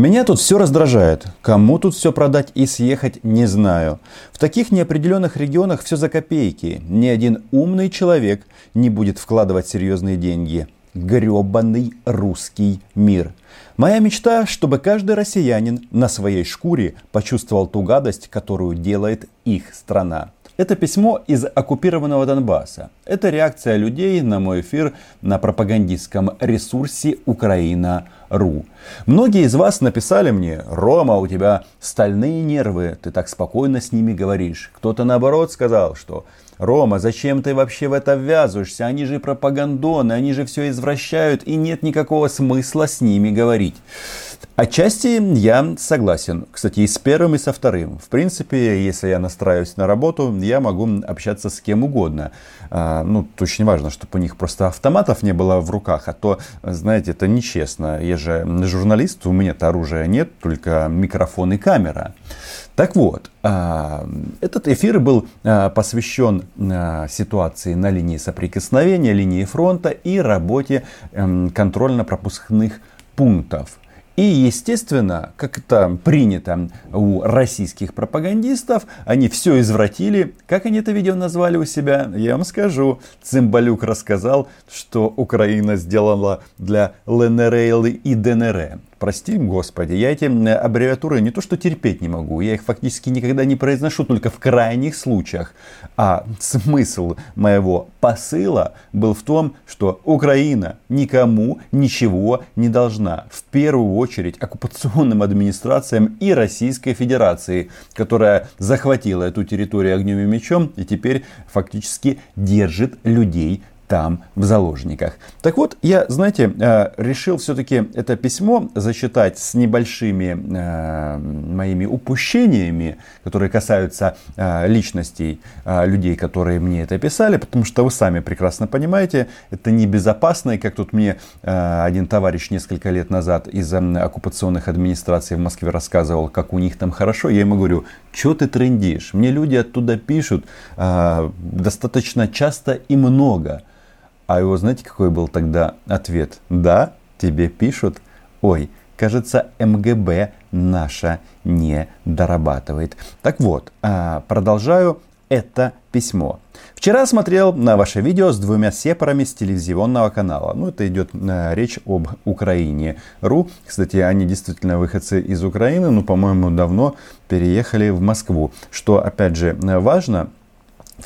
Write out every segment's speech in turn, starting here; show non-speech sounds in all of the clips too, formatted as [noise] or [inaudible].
Меня тут все раздражает. Кому тут все продать и съехать, не знаю. В таких неопределенных регионах все за копейки. Ни один умный человек не будет вкладывать серьезные деньги. Гребаный русский мир. Моя мечта, чтобы каждый россиянин на своей шкуре почувствовал ту гадость, которую делает их страна. Это письмо из оккупированного Донбасса. Это реакция людей на мой эфир на пропагандистском ресурсе Украина.ру. Многие из вас написали мне, Рома, у тебя стальные нервы, ты так спокойно с ними говоришь. Кто-то наоборот сказал, что Рома, зачем ты вообще в это ввязываешься? Они же пропагандоны, они же все извращают, и нет никакого смысла с ними говорить. Отчасти я согласен. Кстати, и с первым, и со вторым. В принципе, если я настраиваюсь на работу, я могу общаться с кем угодно. А, ну, очень важно, чтобы у них просто автоматов не было в руках, а то, знаете, это нечестно. Я же журналист, у меня-то оружия нет, только микрофон и камера. Так вот, а, этот эфир был а, посвящен ситуации на линии соприкосновения, линии фронта и работе эм, контрольно-пропускных пунктов. И, естественно, как это принято у российских пропагандистов, они все извратили. Как они это видео назвали у себя? Я вам скажу. Цимбалюк рассказал, что Украина сделала для ЛНР и ДНР. Прости, Господи, я эти аббревиатуры не то что терпеть не могу, я их фактически никогда не произношу, только в крайних случаях. А смысл моего посыла был в том, что Украина никому ничего не должна. В первую очередь оккупационным администрациям и Российской Федерации, которая захватила эту территорию огнем и мечом и теперь фактически держит людей там в заложниках. Так вот, я, знаете, э, решил все-таки это письмо зачитать с небольшими э, моими упущениями, которые касаются э, личностей людей, которые мне это писали, потому что вы сами прекрасно понимаете, это небезопасно, и как тут мне один товарищ несколько лет назад из оккупационных администраций в Москве рассказывал, как у них там хорошо, я ему говорю, что ты трендишь? Мне люди оттуда пишут достаточно часто и много. А его знаете, какой был тогда ответ? Да, тебе пишут. Ой, кажется, МГБ наша не дорабатывает. Так вот, а, продолжаю это письмо. Вчера смотрел на ваше видео с двумя сепарами с телевизионного канала. Ну, это идет э, речь об Украине. Ру, кстати, они действительно выходцы из Украины, но, по-моему, давно переехали в Москву. Что, опять же, важно,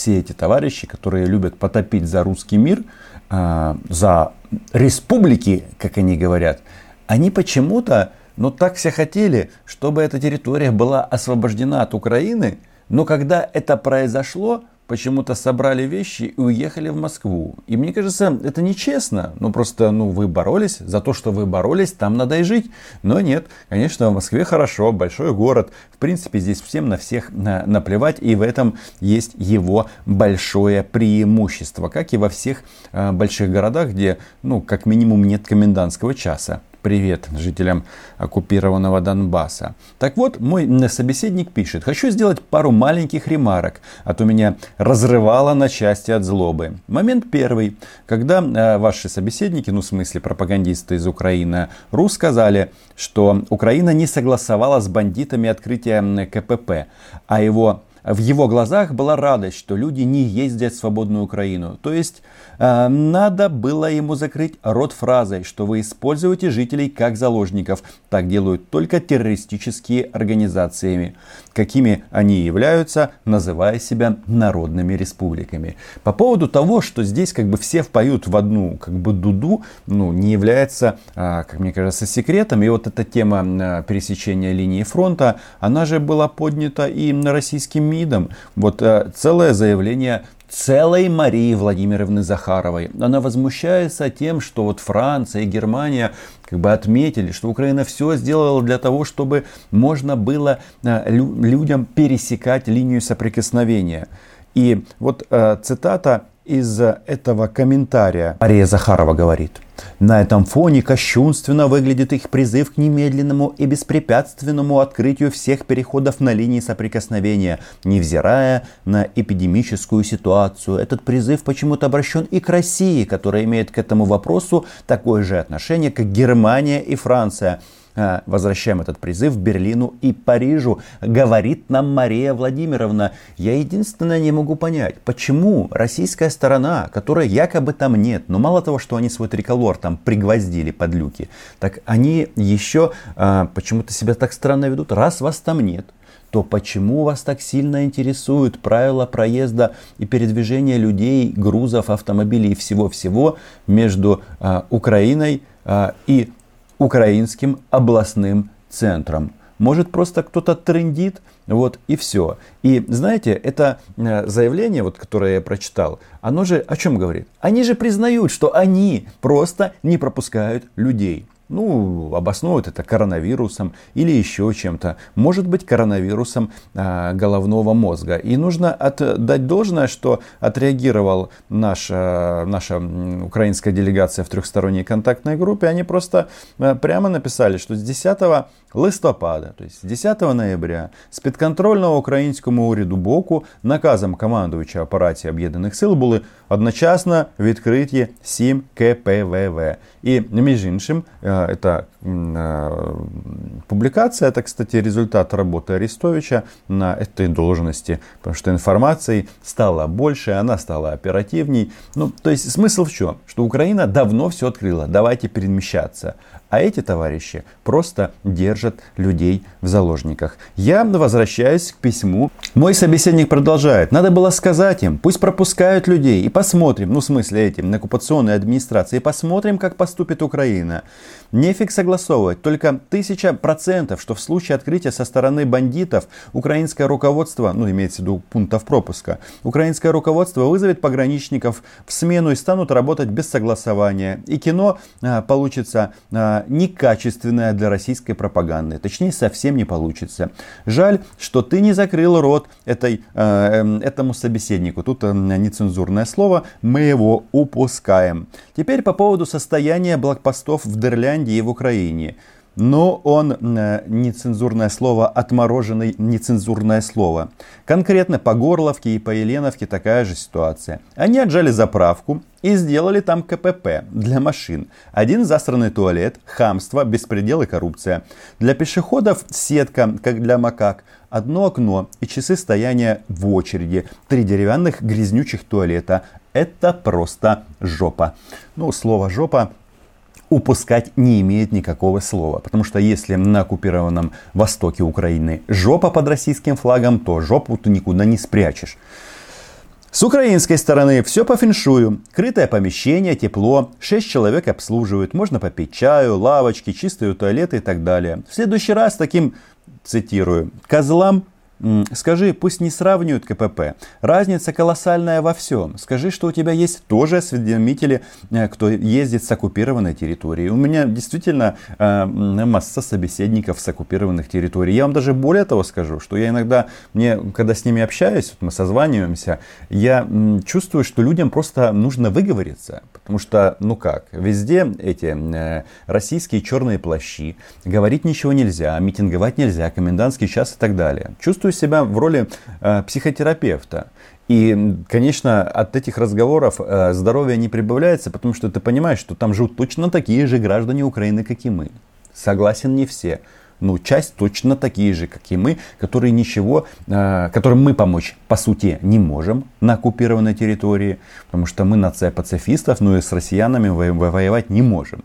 все эти товарищи, которые любят потопить за русский мир, а, за республики, как они говорят, они почему-то, ну так все хотели, чтобы эта территория была освобождена от Украины, но когда это произошло, почему-то собрали вещи и уехали в Москву. И мне кажется, это нечестно. Ну просто, ну вы боролись, за то, что вы боролись, там надо и жить. Но нет, конечно, в Москве хорошо, большой город. В принципе, здесь всем на всех наплевать. И в этом есть его большое преимущество. Как и во всех э, больших городах, где, ну, как минимум нет комендантского часа. Привет жителям оккупированного Донбасса. Так вот, мой собеседник пишет, хочу сделать пару маленьких ремарок, а то меня разрывало на части от злобы. Момент первый, когда э, ваши собеседники, ну в смысле пропагандисты из Украины, РУ сказали, что Украина не согласовала с бандитами открытие КПП, а его в его глазах была радость, что люди не ездят в свободную Украину. То есть э, надо было ему закрыть рот фразой, что вы используете жителей как заложников. Так делают только террористические организациями, какими они являются, называя себя народными республиками. По поводу того, что здесь как бы все впоют в одну как бы дуду, ну, не является, э, как мне кажется, секретом. И вот эта тема э, пересечения линии фронта, она же была поднята и российским МИДом. Вот э, целое заявление целой Марии Владимировны Захаровой. Она возмущается тем, что вот Франция и Германия как бы отметили, что Украина все сделала для того, чтобы можно было э, людям пересекать линию соприкосновения. И вот э, цитата из этого комментария Мария Захарова говорит. На этом фоне кощунственно выглядит их призыв к немедленному и беспрепятственному открытию всех переходов на линии соприкосновения, невзирая на эпидемическую ситуацию. Этот призыв почему-то обращен и к России, которая имеет к этому вопросу такое же отношение, как Германия и Франция – возвращаем этот призыв Берлину и Парижу, говорит нам Мария Владимировна. Я единственное не могу понять, почему российская сторона, которая якобы там нет, но мало того, что они свой триколор там пригвоздили под люки, так они еще а, почему-то себя так странно ведут, раз вас там нет, то почему вас так сильно интересуют правила проезда и передвижения людей, грузов, автомобилей и всего-всего между а, Украиной а, и украинским областным центром? Может просто кто-то трендит, вот и все. И знаете, это э, заявление, вот, которое я прочитал, оно же о чем говорит? Они же признают, что они просто не пропускают людей ну, обосновывают это коронавирусом или еще чем-то. Может быть, коронавирусом э, головного мозга. И нужно отдать должное, что отреагировал наша, наша украинская делегация в трехсторонней контактной группе. Они просто э, прямо написали, что с 10 листопада, то есть 10 ноября, з підконтрольного українському уряду боку наказом командуюча апараті Об'єднаних Сил були одночасно відкриті 7 КПВВ. И, между іншим, это публикация, это, кстати, результат работы Арестовича на этой должности, потому что информации стало больше, она стала оперативней. Ну, то есть смысл в чем? Что Украина давно все открыла, давайте перемещаться. А эти товарищи просто держат людей в заложниках. Я возвращаюсь к письму. Мой собеседник продолжает. Надо было сказать им, пусть пропускают людей и посмотрим, ну в смысле этим, на оккупационной администрации, и посмотрим, как поступит Украина. Нефиг согласовывать, только тысяча процентов, что в случае открытия со стороны бандитов украинское руководство, ну имеется в виду пунктов пропуска, украинское руководство вызовет пограничников в смену и станут работать без согласования. И кино а, получится а, некачественное для российской пропаганды, точнее совсем не получится. Жаль, что ты не закрыл рот этой, а, этому собеседнику. Тут а, нецензурное слово, мы его упускаем. Теперь по поводу состояния блокпостов в Дерляне Финляндии и в Украине. Но он, э, нецензурное слово, отмороженный нецензурное слово. Конкретно по Горловке и по Еленовке такая же ситуация. Они отжали заправку и сделали там КПП для машин. Один засранный туалет, хамство, беспредел и коррупция. Для пешеходов сетка, как для макак. Одно окно и часы стояния в очереди. Три деревянных грязнючих туалета. Это просто жопа. Ну, слово жопа упускать не имеет никакого слова. Потому что если на оккупированном востоке Украины жопа под российским флагом, то жопу ты никуда не спрячешь. С украинской стороны все по феншую. Крытое помещение, тепло, 6 человек обслуживают, можно попить чаю, лавочки, чистые туалеты и так далее. В следующий раз таким, цитирую, козлам Скажи, пусть не сравнивают КПП. Разница колоссальная во всем. Скажи, что у тебя есть тоже осведомители, э, кто ездит с оккупированной территории. У меня действительно э, масса собеседников с оккупированных территорий. Я вам даже более того скажу, что я иногда, мне, когда с ними общаюсь, вот мы созваниваемся, я чувствую, что людям просто нужно выговориться. Потому что, ну как, везде эти э, российские черные плащи, говорить ничего нельзя, митинговать нельзя, комендантский час и так далее. Чувствую себя в роли э, психотерапевта. И, конечно, от этих разговоров э, здоровье не прибавляется, потому что ты понимаешь, что там живут точно такие же граждане Украины, как и мы. Согласен, не все. Но часть точно такие же, как и мы, которые ничего, э, которым мы помочь, по сути, не можем на оккупированной территории, потому что мы нация пацифистов, но и с россиянами воевать не можем.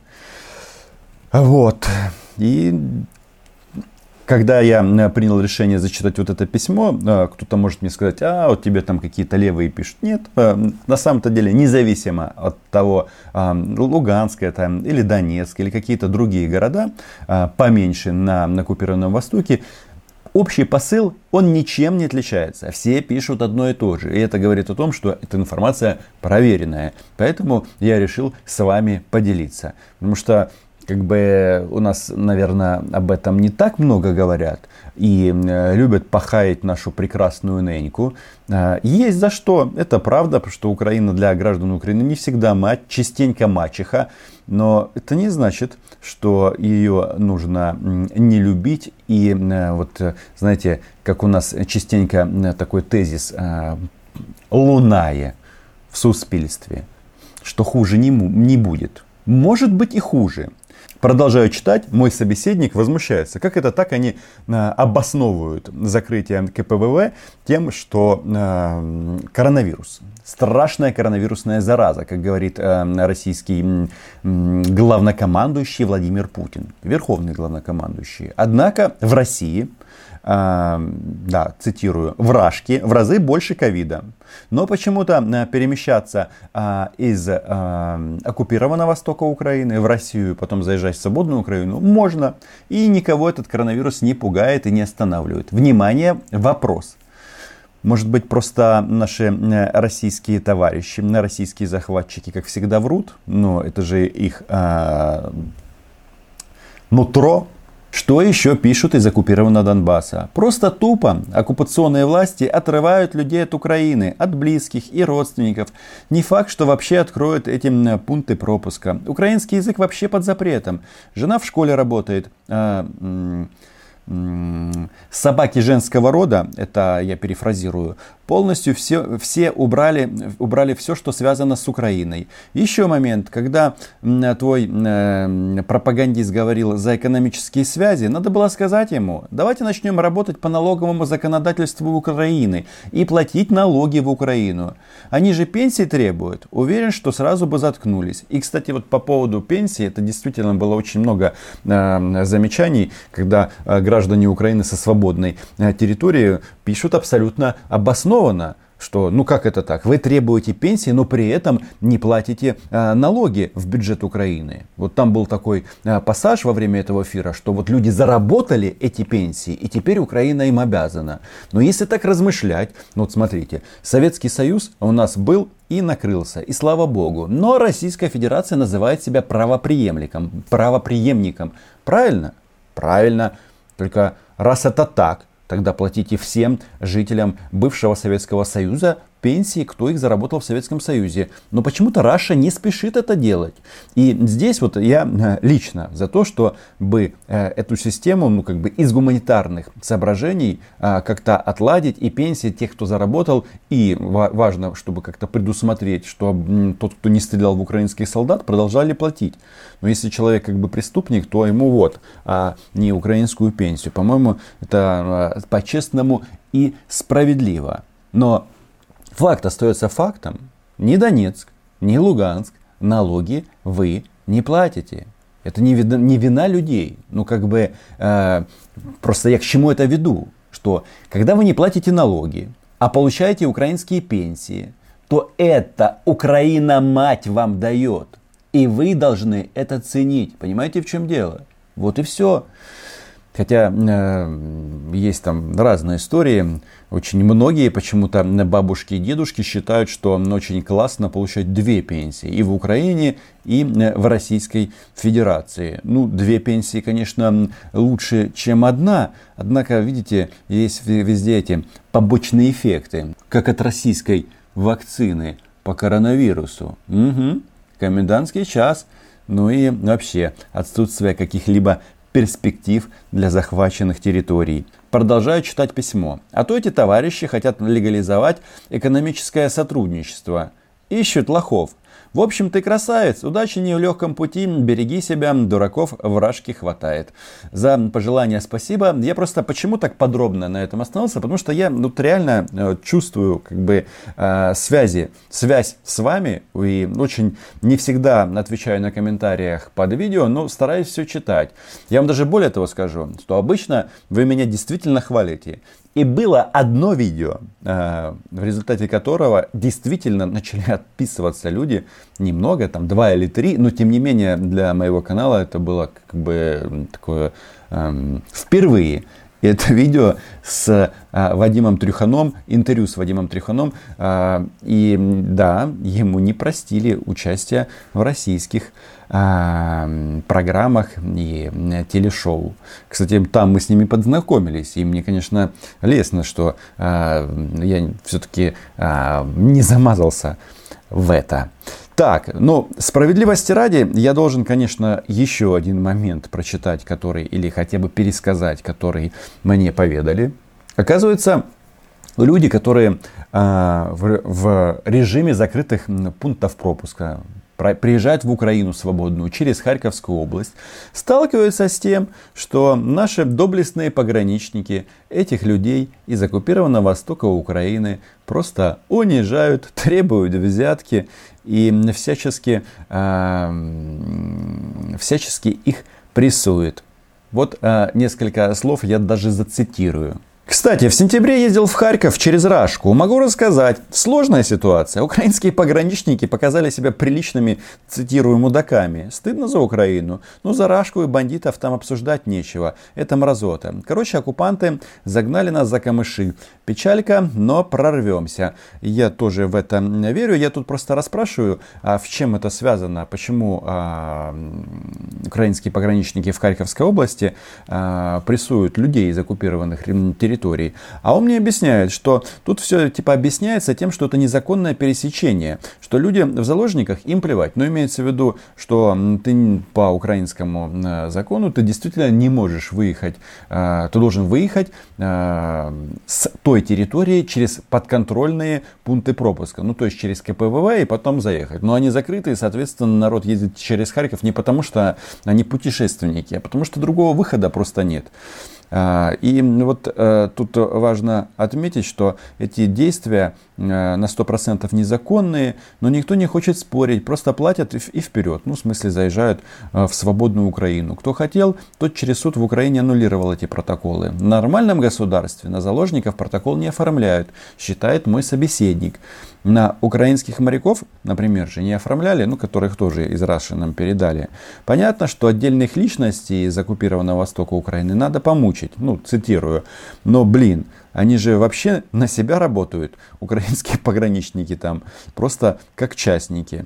Вот. И когда я принял решение зачитать вот это письмо, э, кто-то может мне сказать, а вот тебе там какие-то левые пишут. Нет, э, на самом-то деле, независимо от того, э, Луганск это или Донецк, или какие-то другие города, поменьше на, на оккупированном Востоке, общий посыл, он ничем не отличается. Все пишут одно и то же. И это говорит о том, что эта информация проверенная. Поэтому я решил с вами поделиться. Потому что как бы у нас, наверное, об этом не так много говорят и э, любят похаять нашу прекрасную Неньку. Э, есть за что, это правда, потому что Украина для граждан Украины не всегда мать, частенько мачеха, но это не значит, что ее нужно не любить. И э, вот, знаете, как у нас частенько такой тезис лунае в суспільстве, что хуже не, не будет. Может быть и хуже. Продолжаю читать, мой собеседник возмущается. Как это так они а, обосновывают закрытие КПВВ тем, что а, коронавирус, страшная коронавирусная зараза, как говорит а, российский главнокомандующий Владимир Путин, верховный главнокомандующий. Однако в России да, цитирую, вражки в разы больше ковида. Но почему-то э, перемещаться а, из оккупированного востока Украины в Россию, потом заезжать в свободную Украину можно. И никого этот коронавирус не пугает и не останавливает. Внимание, вопрос. Может быть, просто наши э, российские товарищи, российские захватчики, как всегда, врут, но это же их а, нутро, что еще пишут из оккупированного Донбасса? Просто тупо оккупационные власти отрывают людей от Украины, от близких и родственников. Не факт, что вообще откроют эти пункты пропуска. Украинский язык вообще под запретом. Жена в школе работает. А, собаки женского рода, это я перефразирую, полностью все, все убрали, убрали все, что связано с Украиной. Еще момент, когда твой э, пропагандист говорил за экономические связи, надо было сказать ему, давайте начнем работать по налоговому законодательству Украины и платить налоги в Украину. Они же пенсии требуют. Уверен, что сразу бы заткнулись. И, кстати, вот по поводу пенсии, это действительно было очень много э, замечаний, когда э, граждане Украины со свободной территории пишут абсолютно обоснованно, что ну как это так? Вы требуете пенсии, но при этом не платите э, налоги в бюджет Украины. Вот там был такой э, пассаж во время этого эфира, что вот люди заработали эти пенсии, и теперь Украина им обязана. Но если так размышлять, ну вот смотрите, Советский Союз у нас был и накрылся, и слава богу. Но Российская Федерация называет себя правоприемником, правоприемником. Правильно? Правильно. Только раз это так, Тогда платите всем жителям бывшего Советского Союза пенсии, кто их заработал в Советском Союзе. Но почему-то Раша не спешит это делать. И здесь вот я э, лично за то, чтобы э, эту систему, ну как бы из гуманитарных соображений э, как-то отладить и пенсии тех, кто заработал, и важно, чтобы как-то предусмотреть, что тот, кто не стрелял в украинских солдат, продолжали платить. Но если человек как бы преступник, то ему вот, а не украинскую пенсию. По-моему, это по-честному и справедливо. Но Факт остается фактом. Ни Донецк, ни Луганск налоги вы не платите. Это не, вина, не вина людей. Ну, как бы, э, просто я к чему это веду? Что, когда вы не платите налоги, а получаете украинские пенсии, то это Украина мать вам дает. И вы должны это ценить. Понимаете, в чем дело? Вот и все. Хотя э, есть там разные истории. Очень многие почему-то бабушки и дедушки считают, что очень классно получать две пенсии. И в Украине, и э, в Российской Федерации. Ну, две пенсии, конечно, лучше, чем одна. Однако, видите, есть везде эти побочные эффекты. Как от российской вакцины по коронавирусу. Угу. Комендантский час. Ну и вообще отсутствие каких-либо перспектив для захваченных территорий. Продолжаю читать письмо. А то эти товарищи хотят легализовать экономическое сотрудничество. Ищут лохов, в общем, ты красавец, удачи не в легком пути, береги себя, дураков вражки хватает. За пожелание спасибо. Я просто почему так подробно на этом остановился, потому что я ну, реально э, чувствую как бы э, связи, связь с вами и очень не всегда отвечаю на комментариях под видео, но стараюсь все читать. Я вам даже более того скажу, что обычно вы меня действительно хвалите. И было одно видео, э, в результате которого действительно начали [laughs] отписываться люди, немного, там два или три, но тем не менее для моего канала это было как бы такое эм, впервые. И это видео с э, Вадимом Трюханом, интервью с Вадимом Трюханом. Э, и да, ему не простили участие в российских э, программах и телешоу. Кстати, там мы с ними познакомились. И мне, конечно, лестно, что э, я все-таки э, не замазался в это. Так, ну, справедливости ради, я должен, конечно, еще один момент прочитать, который, или хотя бы пересказать, который мне поведали. Оказывается, люди, которые э, в, в режиме закрытых пунктов пропуска, приезжают в Украину свободную через Харьковскую область, сталкиваются с тем, что наши доблестные пограничники этих людей из оккупированного востока Украины просто унижают, [laughs] требуют взятки и всячески, э, всячески их прессуют. Вот э, несколько слов я даже зацитирую. Кстати, в сентябре ездил в Харьков через Рашку. Могу рассказать. Сложная ситуация. Украинские пограничники показали себя приличными, цитирую, мудаками. Стыдно за Украину. Ну, за Рашку и бандитов там обсуждать нечего. Это мразота. Короче, оккупанты загнали нас за камыши. Печалька, но прорвемся. Я тоже в это верю. Я тут просто расспрашиваю, а в чем это связано? Почему а, украинские пограничники в Харьковской области а, прессуют людей из оккупированных территорий. А он мне объясняет, что тут все типа объясняется тем, что это незаконное пересечение, что люди в заложниках им плевать. Но имеется в виду, что ты по украинскому закону ты действительно не можешь выехать, э, ты должен выехать э, с той территории через подконтрольные пункты пропуска. Ну, то есть через КПВВ и потом заехать. Но они закрыты, и, соответственно, народ ездит через Харьков не потому, что они путешественники, а потому что другого выхода просто нет. А, и вот э, тут важно отметить, что эти действия на 100% незаконные, но никто не хочет спорить, просто платят и вперед. Ну, в смысле, заезжают э, в свободную Украину. Кто хотел, тот через суд в Украине аннулировал эти протоколы. В нормальном государстве на заложников протокол не оформляют, считает мой собеседник. На украинских моряков, например, же не оформляли, ну, которых тоже из Раши нам передали. Понятно, что отдельных личностей из оккупированного востока Украины надо помучить, ну, цитирую. Но, блин, они же вообще на себя работают, [laughs] украинские пограничники там, просто как частники.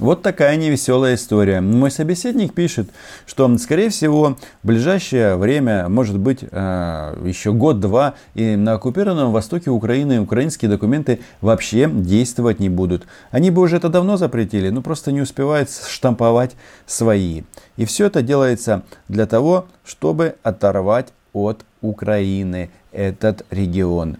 Вот такая невеселая история. Мой собеседник пишет, что, скорее всего, в ближайшее время, может быть, э, еще год-два, и на оккупированном востоке Украины украинские документы вообще действовать не будут. Они бы уже это давно запретили, но просто не успевают штамповать свои. И все это делается для того, чтобы оторвать от Украины этот регион.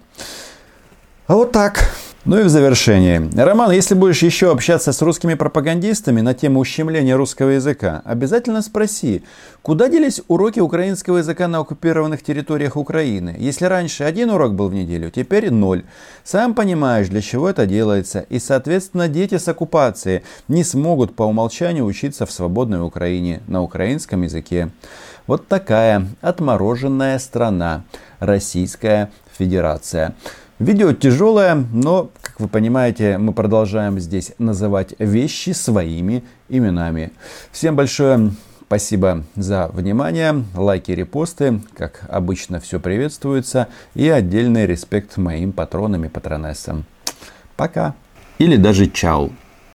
А вот так. Ну и в завершение. Роман, если будешь еще общаться с русскими пропагандистами на тему ущемления русского языка, обязательно спроси, куда делись уроки украинского языка на оккупированных территориях Украины? Если раньше один урок был в неделю, теперь ноль. Сам понимаешь, для чего это делается, и, соответственно, дети с оккупации не смогут по умолчанию учиться в свободной Украине на украинском языке. Вот такая отмороженная страна, Российская Федерация. Видео тяжелое, но, как вы понимаете, мы продолжаем здесь называть вещи своими именами. Всем большое спасибо за внимание, лайки, репосты, как обычно все приветствуется, и отдельный респект моим патронам и патронессам. Пока. Или даже чау.